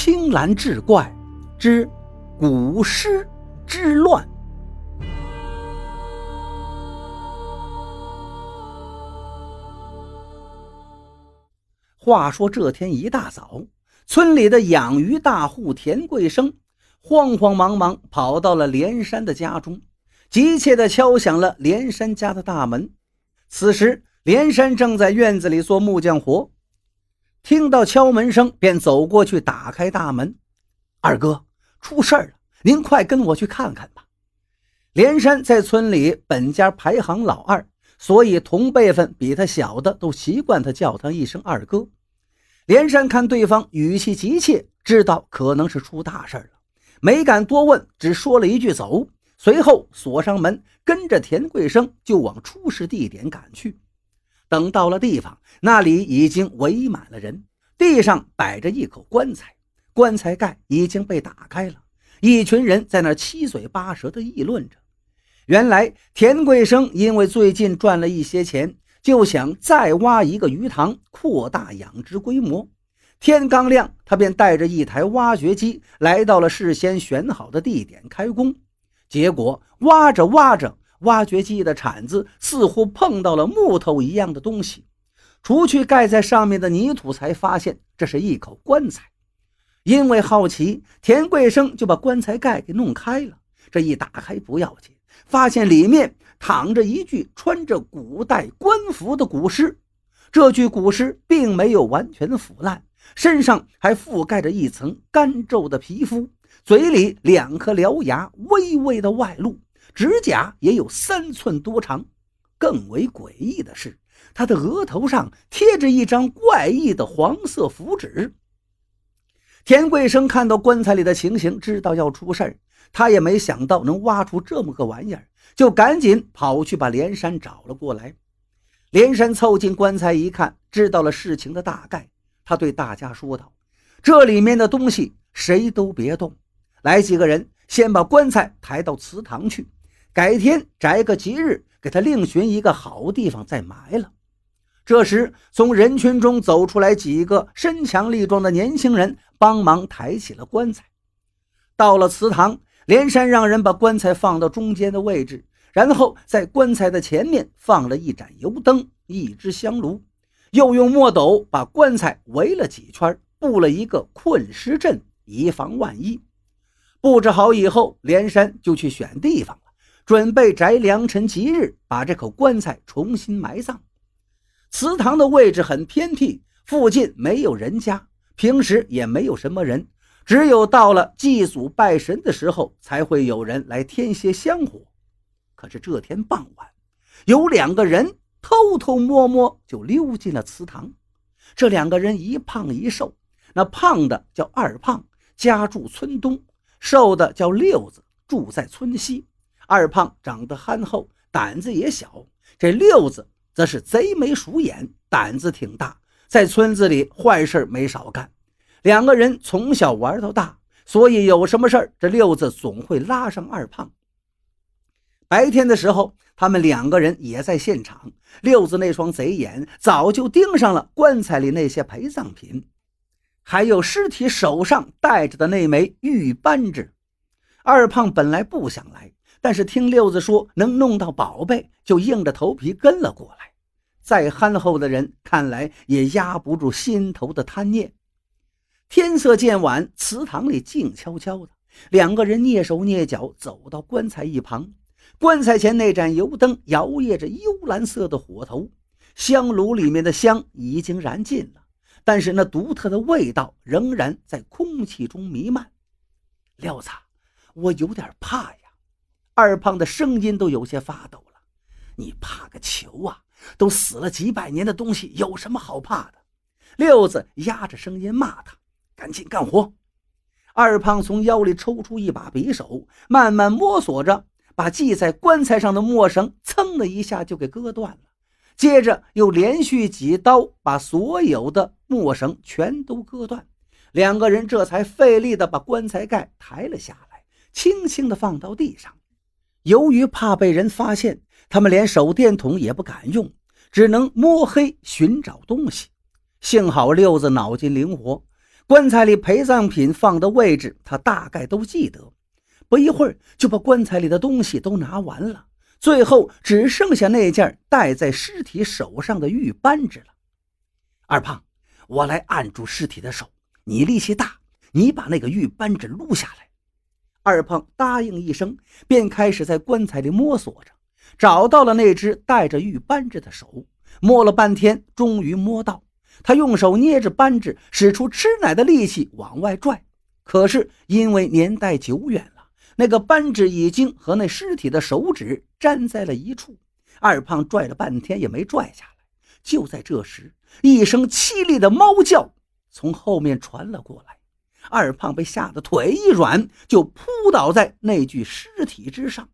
青蓝志怪之古尸之乱。话说这天一大早，村里的养鱼大户田贵生慌慌忙忙跑到了连山的家中，急切地敲响了连山家的大门。此时，连山正在院子里做木匠活。听到敲门声，便走过去打开大门。二哥，出事儿了，您快跟我去看看吧。连山在村里本家排行老二，所以同辈分比他小的都习惯他叫他一声二哥。连山看对方语气急切，知道可能是出大事了，没敢多问，只说了一句“走”，随后锁上门，跟着田贵生就往出事地点赶去。等到了地方，那里已经围满了人，地上摆着一口棺材，棺材盖已经被打开了，一群人在那七嘴八舌地议论着。原来田贵生因为最近赚了一些钱，就想再挖一个鱼塘，扩大养殖规模。天刚亮，他便带着一台挖掘机来到了事先选好的地点开工，结果挖着挖着。挖掘机的铲子似乎碰到了木头一样的东西，除去盖在上面的泥土，才发现这是一口棺材。因为好奇，田贵生就把棺材盖给弄开了。这一打开不要紧，发现里面躺着一具穿着古代官服的古尸。这具古尸并没有完全腐烂，身上还覆盖着一层干皱的皮肤，嘴里两颗獠牙微微的外露。指甲也有三寸多长，更为诡异的是，他的额头上贴着一张怪异的黄色符纸。田贵生看到棺材里的情形，知道要出事儿，他也没想到能挖出这么个玩意儿，就赶紧跑去把连山找了过来。连山凑近棺材一看，知道了事情的大概，他对大家说道：“这里面的东西谁都别动，来几个人，先把棺材抬到祠堂去。”改天择个吉日，给他另寻一个好地方再埋了。这时，从人群中走出来几个身强力壮的年轻人，帮忙抬起了棺材。到了祠堂，连山让人把棺材放到中间的位置，然后在棺材的前面放了一盏油灯、一只香炉，又用墨斗把棺材围了几圈，布了一个困尸阵，以防万一。布置好以后，连山就去选地方了。准备择良辰吉日，把这口棺材重新埋葬。祠堂的位置很偏僻，附近没有人家，平时也没有什么人，只有到了祭祖拜神的时候，才会有人来添些香火。可是这天傍晚，有两个人偷偷摸摸就溜进了祠堂。这两个人一胖一瘦，那胖的叫二胖，家住村东；瘦的叫六子，住在村西。二胖长得憨厚，胆子也小；这六子则是贼眉鼠眼，胆子挺大，在村子里坏事没少干。两个人从小玩到大，所以有什么事儿，这六子总会拉上二胖。白天的时候，他们两个人也在现场。六子那双贼眼早就盯上了棺材里那些陪葬品，还有尸体手上戴着的那枚玉扳指。二胖本来不想来。但是听六子说能弄到宝贝，就硬着头皮跟了过来。再憨厚的人，看来也压不住心头的贪念。天色渐晚，祠堂里静悄悄的，两个人蹑手蹑脚走到棺材一旁。棺材前那盏油灯摇曳着幽蓝色的火头，香炉里面的香已经燃尽了，但是那独特的味道仍然在空气中弥漫。六子，我有点怕呀。二胖的声音都有些发抖了，你怕个球啊！都死了几百年的东西，有什么好怕的？六子压着声音骂他：“赶紧干活！”二胖从腰里抽出一把匕首，慢慢摸索着，把系在棺材上的墨绳噌的一下就给割断了，接着又连续几刀把所有的墨绳全都割断。两个人这才费力地把棺材盖抬了下来，轻轻地放到地上。由于怕被人发现，他们连手电筒也不敢用，只能摸黑寻找东西。幸好六子脑筋灵活，棺材里陪葬品放的位置，他大概都记得。不一会儿，就把棺材里的东西都拿完了，最后只剩下那件戴在尸体手上的玉扳指了。二胖，我来按住尸体的手，你力气大，你把那个玉扳指撸下来。二胖答应一声，便开始在棺材里摸索着，找到了那只带着玉扳指的手。摸了半天，终于摸到。他用手捏着扳指，使出吃奶的力气往外拽。可是因为年代久远了，那个扳指已经和那尸体的手指粘在了一处。二胖拽了半天也没拽下来。就在这时，一声凄厉的猫叫从后面传了过来。二胖被吓得腿一软，就扑倒在那具尸体之上。